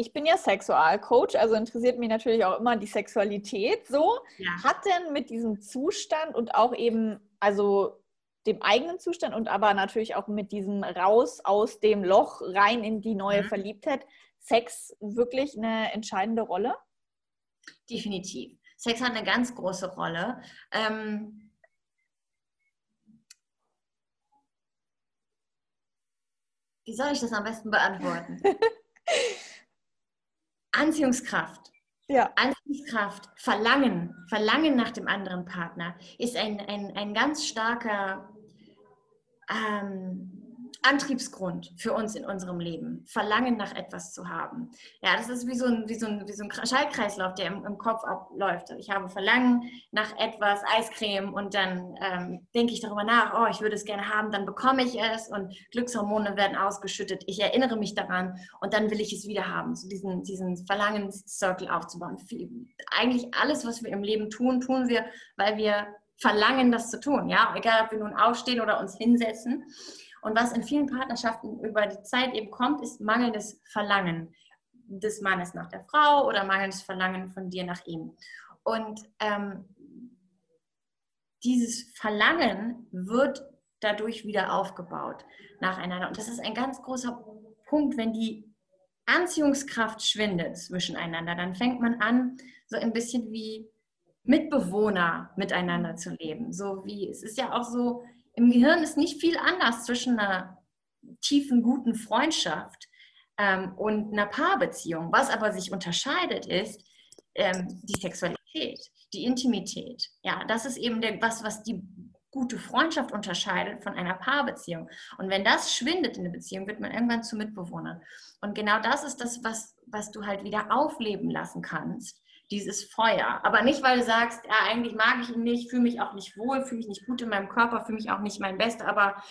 ich bin ja Sexualcoach, also interessiert mich natürlich auch immer die Sexualität so. Ja. Hat denn mit diesem Zustand und auch eben, also dem eigenen Zustand und aber natürlich auch mit diesem raus aus dem Loch rein in die neue mhm. Verliebtheit, Sex wirklich eine entscheidende Rolle? Definitiv. Sex hat eine ganz große Rolle. Ähm, wie soll ich das am besten beantworten? Anziehungskraft. Ja. Anziehungskraft, Verlangen, Verlangen nach dem anderen Partner ist ein, ein, ein ganz starker ähm, Antriebsgrund für uns in unserem Leben, Verlangen nach etwas zu haben. Ja, das ist wie so ein, wie so ein, wie so ein Schallkreislauf, der im, im Kopf abläuft. Ich habe Verlangen nach etwas, Eiscreme und dann ähm, denke ich darüber nach, oh, ich würde es gerne haben, dann bekomme ich es und Glückshormone werden ausgeschüttet. Ich erinnere mich daran und dann will ich es wieder haben, so diesen, diesen Verlangenscircle aufzubauen. Eigentlich alles, was wir im Leben tun, tun wir, weil wir verlangen, das zu tun. Ja, egal, ob wir nun aufstehen oder uns hinsetzen. Und was in vielen Partnerschaften über die Zeit eben kommt, ist mangelndes Verlangen des Mannes nach der Frau oder mangelndes Verlangen von dir nach ihm. Und ähm, dieses Verlangen wird dadurch wieder aufgebaut nacheinander. Und das ist ein ganz großer Punkt, wenn die Anziehungskraft schwindet zwischeneinander, dann fängt man an, so ein bisschen wie Mitbewohner miteinander zu leben. So wie es ist ja auch so, im Gehirn ist nicht viel anders zwischen einer tiefen, guten Freundschaft ähm, und einer Paarbeziehung. Was aber sich unterscheidet, ist ähm, die Sexualität, die Intimität. Ja, das ist eben der, was, was die gute Freundschaft unterscheidet von einer Paarbeziehung. Und wenn das schwindet in der Beziehung, wird man irgendwann zu Mitbewohnern. Und genau das ist das, was, was du halt wieder aufleben lassen kannst dieses Feuer. Aber nicht, weil du sagst, ja, eigentlich mag ich ihn nicht, fühle mich auch nicht wohl, fühle mich nicht gut in meinem Körper, fühle mich auch nicht mein Best, aber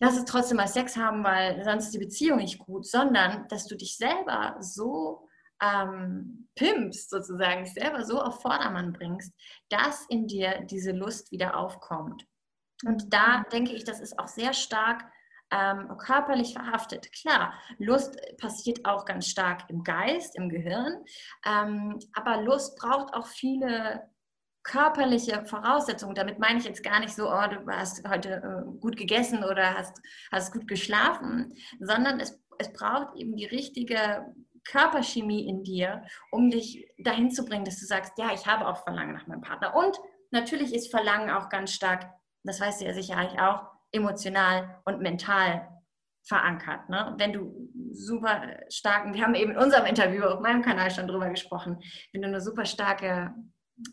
lass es trotzdem mal Sex haben, weil sonst ist die Beziehung nicht gut, sondern dass du dich selber so ähm, pimpst, sozusagen, dich selber so auf Vordermann bringst, dass in dir diese Lust wieder aufkommt. Und da mhm. denke ich, das ist auch sehr stark ähm, körperlich verhaftet. Klar, Lust passiert auch ganz stark im Geist, im Gehirn, ähm, aber Lust braucht auch viele körperliche Voraussetzungen. Damit meine ich jetzt gar nicht so, oh, du hast heute äh, gut gegessen oder hast, hast gut geschlafen, sondern es, es braucht eben die richtige Körperchemie in dir, um dich dahin zu bringen, dass du sagst, ja, ich habe auch Verlangen nach meinem Partner. Und natürlich ist Verlangen auch ganz stark, das weißt du ja sicherlich auch, emotional und mental verankert. Ne? Wenn du super starken, wir haben eben in unserem Interview auf meinem Kanal schon drüber gesprochen, wenn du eine super starke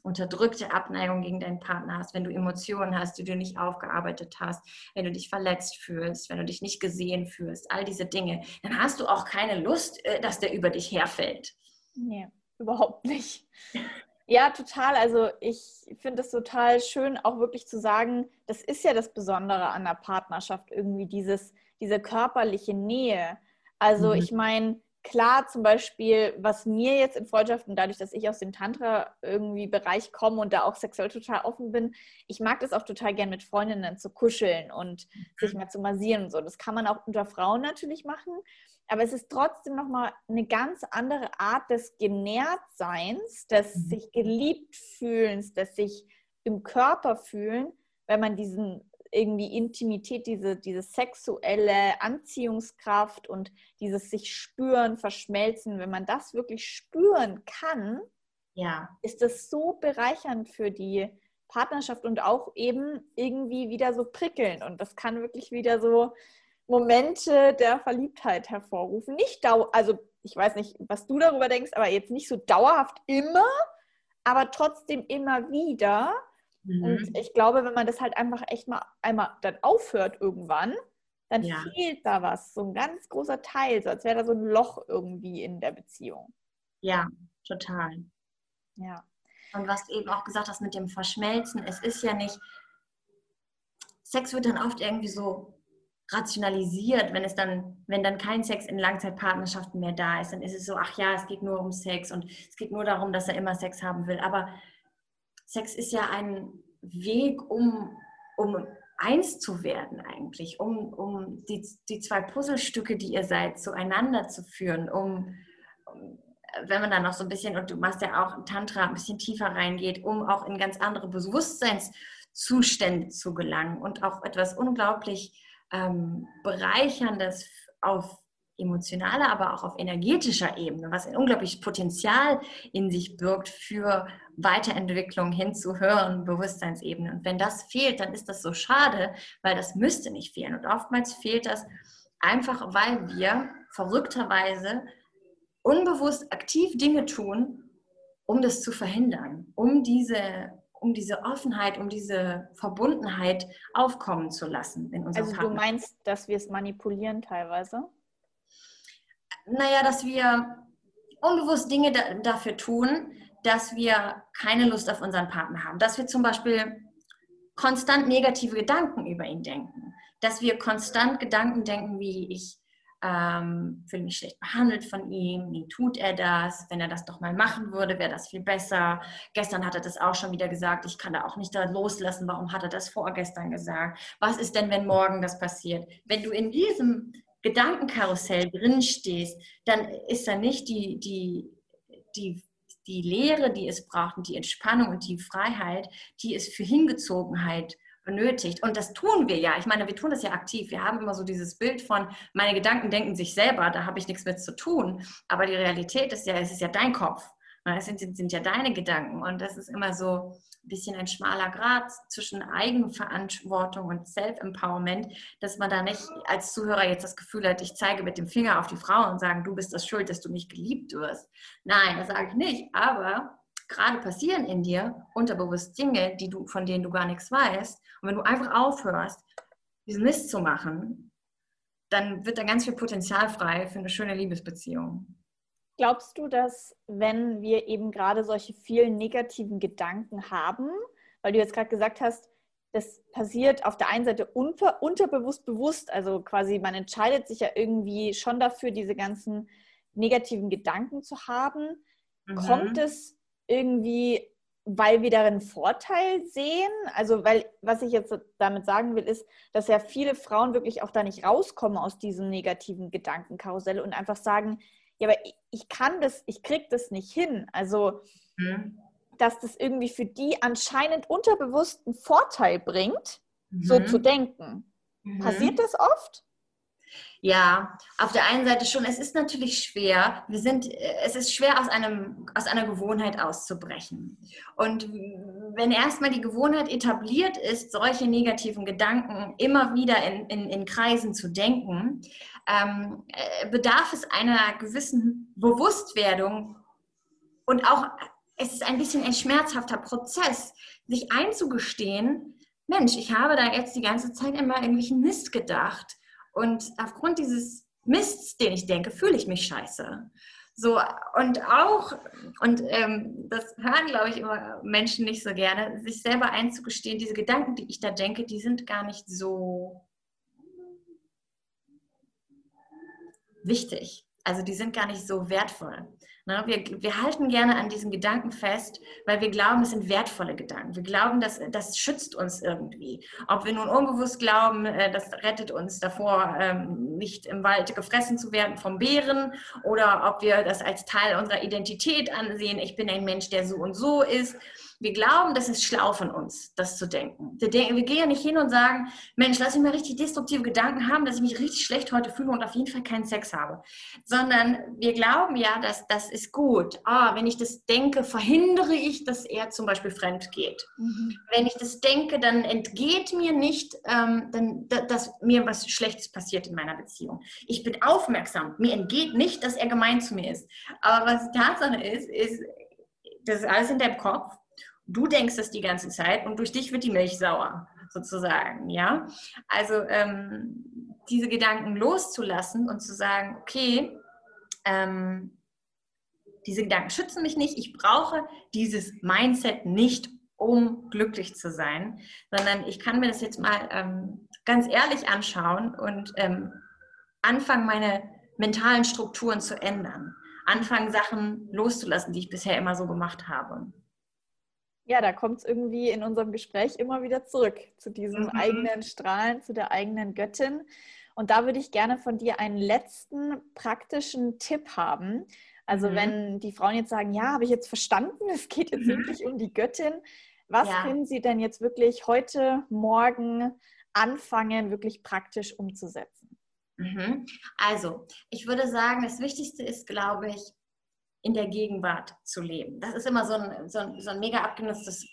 unterdrückte Abneigung gegen deinen Partner hast, wenn du Emotionen hast, die du nicht aufgearbeitet hast, wenn du dich verletzt fühlst, wenn du dich nicht gesehen fühlst, all diese Dinge, dann hast du auch keine Lust, äh, dass der über dich herfällt. Nee, überhaupt nicht. Ja, total. Also ich finde es total schön, auch wirklich zu sagen, das ist ja das Besondere an der Partnerschaft, irgendwie dieses, diese körperliche Nähe. Also mhm. ich meine, klar, zum Beispiel, was mir jetzt in Freundschaften, dadurch, dass ich aus dem Tantra irgendwie Bereich komme und da auch sexuell total offen bin, ich mag das auch total gern mit Freundinnen zu kuscheln und mhm. sich mal zu massieren und so. Das kann man auch unter Frauen natürlich machen. Aber es ist trotzdem nochmal eine ganz andere Art des Genährtseins, des mhm. sich geliebt fühlens, des sich im Körper fühlen, wenn man diesen irgendwie Intimität, diese, diese sexuelle Anziehungskraft und dieses sich spüren, verschmelzen, wenn man das wirklich spüren kann, ja. ist das so bereichernd für die Partnerschaft und auch eben irgendwie wieder so prickelnd. Und das kann wirklich wieder so Momente der Verliebtheit hervorrufen. Nicht dau also ich weiß nicht, was du darüber denkst, aber jetzt nicht so dauerhaft immer, aber trotzdem immer wieder. Mhm. Und ich glaube, wenn man das halt einfach echt mal einmal dann aufhört irgendwann, dann ja. fehlt da was, so ein ganz großer Teil, so als wäre da so ein Loch irgendwie in der Beziehung. Ja, total. Ja. Und was du eben auch gesagt hast mit dem Verschmelzen, es ist ja nicht, Sex wird dann oft irgendwie so rationalisiert, wenn es dann, wenn dann kein Sex in Langzeitpartnerschaften mehr da ist, dann ist es so, ach ja, es geht nur um Sex und es geht nur darum, dass er immer Sex haben will. Aber Sex ist ja ein Weg, um, um eins zu werden eigentlich, um, um die, die zwei Puzzlestücke, die ihr seid, zueinander zu führen, um, um wenn man dann noch so ein bisschen, und du machst ja auch Tantra, ein bisschen tiefer reingeht, um auch in ganz andere Bewusstseinszustände zu gelangen und auch etwas unglaublich ähm, Bereicherndes auf emotionaler, aber auch auf energetischer Ebene, was ein unglaubliches Potenzial in sich birgt für Weiterentwicklung hin zu höheren Bewusstseinsebenen. Und wenn das fehlt, dann ist das so schade, weil das müsste nicht fehlen. Und oftmals fehlt das einfach, weil wir verrückterweise unbewusst aktiv Dinge tun, um das zu verhindern, um diese, um diese Offenheit, um diese Verbundenheit aufkommen zu lassen in unserem Also Partner. du meinst, dass wir es manipulieren teilweise? Naja, dass wir unbewusst Dinge da, dafür tun, dass wir keine Lust auf unseren Partner haben. Dass wir zum Beispiel konstant negative Gedanken über ihn denken. Dass wir konstant Gedanken denken, wie ich ähm, fühle mich schlecht behandelt von ihm, wie tut er das, wenn er das doch mal machen würde, wäre das viel besser. Gestern hat er das auch schon wieder gesagt, ich kann da auch nicht da loslassen, warum hat er das vorgestern gesagt? Was ist denn, wenn morgen das passiert? Wenn du in diesem Gedankenkarussell drin stehst, dann ist da nicht die, die, die, die Lehre, die es braucht und die Entspannung und die Freiheit, die es für Hingezogenheit benötigt. Und das tun wir ja. Ich meine, wir tun das ja aktiv. Wir haben immer so dieses Bild von, meine Gedanken denken sich selber, da habe ich nichts mit zu tun. Aber die Realität ist ja, es ist ja dein Kopf. Es sind, sind ja deine Gedanken. Und das ist immer so ein bisschen ein schmaler Grad zwischen Eigenverantwortung und Self-Empowerment, dass man da nicht als Zuhörer jetzt das Gefühl hat, ich zeige mit dem Finger auf die Frau und sage, du bist das schuld, dass du nicht geliebt wirst. Nein, das sage ich nicht. Aber gerade passieren in dir unterbewusst Dinge, die du, von denen du gar nichts weißt. Und wenn du einfach aufhörst, diesen Mist zu machen, dann wird da ganz viel Potenzial frei für eine schöne Liebesbeziehung. Glaubst du, dass wenn wir eben gerade solche vielen negativen Gedanken haben, weil du jetzt gerade gesagt hast, das passiert auf der einen Seite unter, unterbewusst bewusst, also quasi man entscheidet sich ja irgendwie schon dafür, diese ganzen negativen Gedanken zu haben. Mhm. Kommt es irgendwie, weil wir darin Vorteil sehen? Also, weil, was ich jetzt damit sagen will, ist, dass ja viele Frauen wirklich auch da nicht rauskommen aus diesem negativen Gedankenkarussell und einfach sagen, ja, aber ich kann das, ich krieg das nicht hin. Also, mhm. dass das irgendwie für die anscheinend unterbewussten Vorteil bringt, mhm. so zu denken. Mhm. Passiert das oft? Ja, auf der einen Seite schon. Es ist natürlich schwer. Wir sind, es ist schwer, aus, einem, aus einer Gewohnheit auszubrechen. Und wenn erstmal die Gewohnheit etabliert ist, solche negativen Gedanken immer wieder in, in, in Kreisen zu denken, ähm, äh, bedarf es einer gewissen Bewusstwerdung und auch, es ist ein bisschen ein schmerzhafter Prozess, sich einzugestehen, Mensch, ich habe da jetzt die ganze Zeit immer irgendwelchen Mist gedacht und aufgrund dieses Mists, den ich denke, fühle ich mich scheiße. So, und auch, und ähm, das hören, glaube ich, immer Menschen nicht so gerne, sich selber einzugestehen, diese Gedanken, die ich da denke, die sind gar nicht so wichtig. Also die sind gar nicht so wertvoll. Ne, wir, wir halten gerne an diesen Gedanken fest, weil wir glauben, es sind wertvolle Gedanken. Wir glauben, dass das schützt uns irgendwie. Ob wir nun unbewusst glauben, äh, das rettet uns davor, ähm, nicht im Wald gefressen zu werden vom Bären, oder ob wir das als Teil unserer Identität ansehen, ich bin ein Mensch, der so und so ist wir glauben, das ist schlau von uns, das zu denken. Wir, denken, wir gehen ja nicht hin und sagen, Mensch, lass mich mal richtig destruktive Gedanken haben, dass ich mich richtig schlecht heute fühle und auf jeden Fall keinen Sex habe. Sondern wir glauben ja, dass das ist gut. Ah, wenn ich das denke, verhindere ich, dass er zum Beispiel fremd geht. Mhm. Wenn ich das denke, dann entgeht mir nicht, ähm, dann, dass mir was Schlechtes passiert in meiner Beziehung. Ich bin aufmerksam. Mir entgeht nicht, dass er gemein zu mir ist. Aber was Tatsache ist, ist, das ist alles in deinem Kopf Du denkst es die ganze Zeit und durch dich wird die Milch sauer, sozusagen, ja. Also ähm, diese Gedanken loszulassen und zu sagen, okay, ähm, diese Gedanken schützen mich nicht, ich brauche dieses Mindset nicht, um glücklich zu sein, sondern ich kann mir das jetzt mal ähm, ganz ehrlich anschauen und ähm, anfangen, meine mentalen Strukturen zu ändern. Anfangen, Sachen loszulassen, die ich bisher immer so gemacht habe ja, da kommt es irgendwie in unserem Gespräch immer wieder zurück zu diesem mhm. eigenen Strahlen, zu der eigenen Göttin. Und da würde ich gerne von dir einen letzten praktischen Tipp haben, Also mhm. wenn die Frauen jetzt sagen, ja, habe ich jetzt verstanden, es geht jetzt mhm. wirklich um die Göttin, was ja. können sie denn jetzt wirklich heute, morgen anfangen, wirklich praktisch umzusetzen? Mhm. Also, ich würde sagen, das Wichtigste ist, glaube ich, in der Gegenwart zu leben. Das ist immer so ein, so ein, so ein mega abgenutztes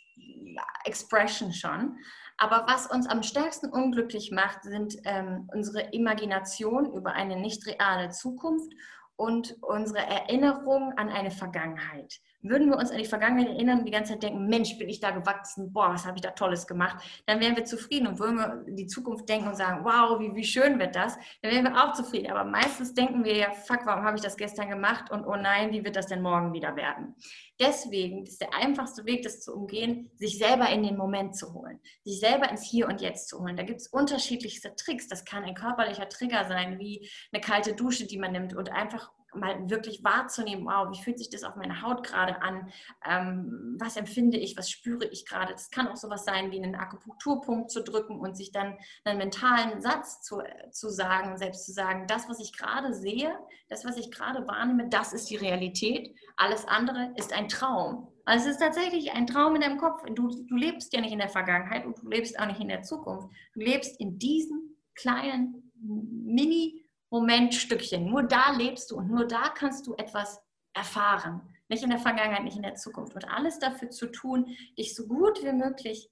Expression schon. Aber was uns am stärksten unglücklich macht, sind ähm, unsere Imagination über eine nicht reale Zukunft und unsere Erinnerung an eine Vergangenheit. Würden wir uns an die Vergangenheit erinnern und die ganze Zeit denken, Mensch, bin ich da gewachsen, boah, was habe ich da Tolles gemacht, dann wären wir zufrieden. Und würden wir in die Zukunft denken und sagen, wow, wie, wie schön wird das, dann wären wir auch zufrieden. Aber meistens denken wir ja, fuck, warum habe ich das gestern gemacht und oh nein, wie wird das denn morgen wieder werden? Deswegen ist der einfachste Weg, das zu umgehen, sich selber in den Moment zu holen, sich selber ins Hier und Jetzt zu holen. Da gibt es unterschiedlichste Tricks. Das kann ein körperlicher Trigger sein, wie eine kalte Dusche, die man nimmt und einfach mal wirklich wahrzunehmen, wow, wie fühlt sich das auf meiner Haut gerade an? Ähm, was empfinde ich? Was spüre ich gerade? Das kann auch sowas sein, wie einen Akupunkturpunkt zu drücken und sich dann einen mentalen Satz zu, zu sagen, selbst zu sagen, das, was ich gerade sehe, das, was ich gerade wahrnehme, das ist die Realität. Alles andere ist ein Traum. Also es ist tatsächlich ein Traum in deinem Kopf. Du, du lebst ja nicht in der Vergangenheit und du lebst auch nicht in der Zukunft. Du lebst in diesem kleinen Mini- Momentstückchen. Nur da lebst du und nur da kannst du etwas erfahren. Nicht in der Vergangenheit, nicht in der Zukunft. Und alles dafür zu tun, dich so gut wie möglich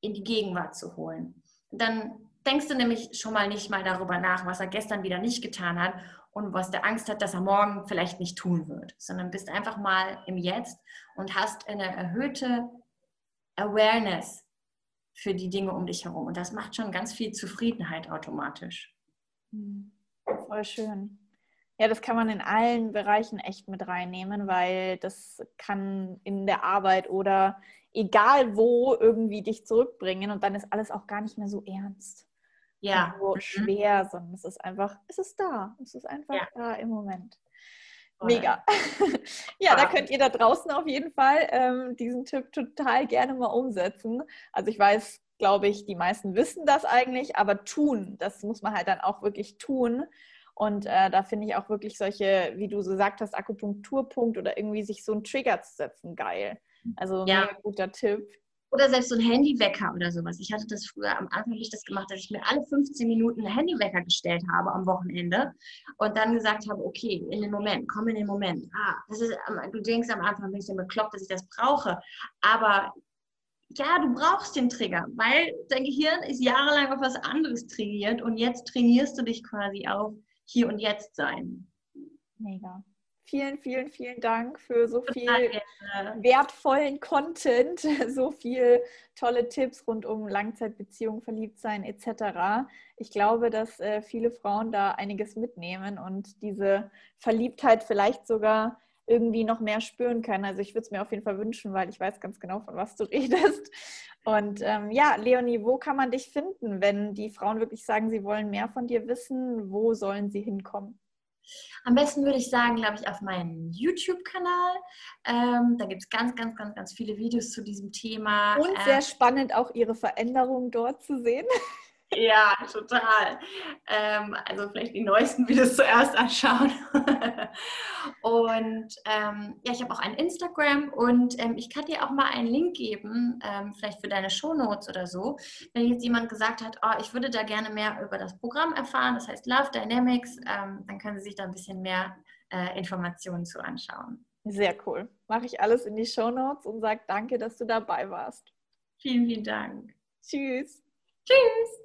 in die Gegenwart zu holen. Dann denkst du nämlich schon mal nicht mal darüber nach, was er gestern wieder nicht getan hat und was der Angst hat, dass er morgen vielleicht nicht tun wird, sondern bist einfach mal im Jetzt und hast eine erhöhte Awareness für die Dinge um dich herum. Und das macht schon ganz viel Zufriedenheit automatisch. Mhm. Voll schön. Ja, das kann man in allen Bereichen echt mit reinnehmen, weil das kann in der Arbeit oder egal wo irgendwie dich zurückbringen und dann ist alles auch gar nicht mehr so ernst. Ja. So mhm. schwer, sondern es ist einfach, es ist da. Es ist einfach ja. da im Moment. Mega. ja, da könnt ihr da draußen auf jeden Fall ähm, diesen Tipp total gerne mal umsetzen. Also ich weiß, glaube ich, die meisten wissen das eigentlich, aber tun, das muss man halt dann auch wirklich tun. Und äh, da finde ich auch wirklich solche, wie du so gesagt hast, Akupunkturpunkt oder irgendwie sich so einen Trigger zu setzen, geil. Also ja. guter Tipp. Oder selbst so ein Handywecker oder sowas. Ich hatte das früher, am Anfang habe ich das gemacht, dass ich mir alle 15 Minuten einen Handywecker gestellt habe am Wochenende und dann gesagt habe, okay, in den Moment, komm in den Moment. Ah, das ist, du denkst am Anfang, bin ich denn bekloppt, dass ich das brauche. Aber ja, du brauchst den Trigger, weil dein Gehirn ist jahrelang auf was anderes trainiert und jetzt trainierst du dich quasi auf hier und jetzt sein. Mega. Vielen, vielen, vielen Dank für so viel wertvollen Content, so viel tolle Tipps rund um Langzeitbeziehung, Verliebtsein etc. Ich glaube, dass äh, viele Frauen da einiges mitnehmen und diese Verliebtheit vielleicht sogar irgendwie noch mehr spüren können. Also ich würde es mir auf jeden Fall wünschen, weil ich weiß ganz genau, von was du redest. Und ähm, ja, Leonie, wo kann man dich finden, wenn die Frauen wirklich sagen, sie wollen mehr von dir wissen? Wo sollen sie hinkommen? Am besten würde ich sagen, glaube ich, auf meinen YouTube-Kanal. Ähm, da gibt es ganz, ganz, ganz, ganz viele Videos zu diesem Thema. Und sehr ähm, spannend auch Ihre Veränderungen dort zu sehen. Ja, total. Ähm, also vielleicht die neuesten Videos zuerst anschauen. und ähm, ja, ich habe auch ein Instagram und ähm, ich kann dir auch mal einen Link geben, ähm, vielleicht für deine Shownotes oder so. Wenn jetzt jemand gesagt hat, oh, ich würde da gerne mehr über das Programm erfahren, das heißt Love Dynamics, ähm, dann können Sie sich da ein bisschen mehr äh, Informationen zu anschauen. Sehr cool. Mache ich alles in die Shownotes und sage danke, dass du dabei warst. Vielen, vielen Dank. Tschüss. Tschüss.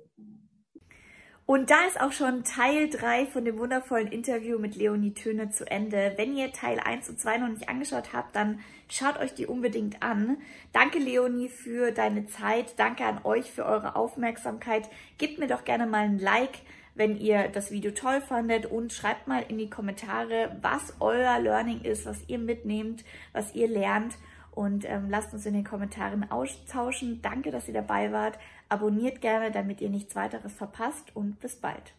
Und da ist auch schon Teil 3 von dem wundervollen Interview mit Leonie Töne zu Ende. Wenn ihr Teil 1 und 2 noch nicht angeschaut habt, dann schaut euch die unbedingt an. Danke Leonie für deine Zeit. Danke an euch für eure Aufmerksamkeit. Gebt mir doch gerne mal ein Like, wenn ihr das Video toll fandet und schreibt mal in die Kommentare, was euer Learning ist, was ihr mitnehmt, was ihr lernt und ähm, lasst uns in den Kommentaren austauschen. Danke, dass ihr dabei wart. Abonniert gerne, damit ihr nichts weiteres verpasst und bis bald.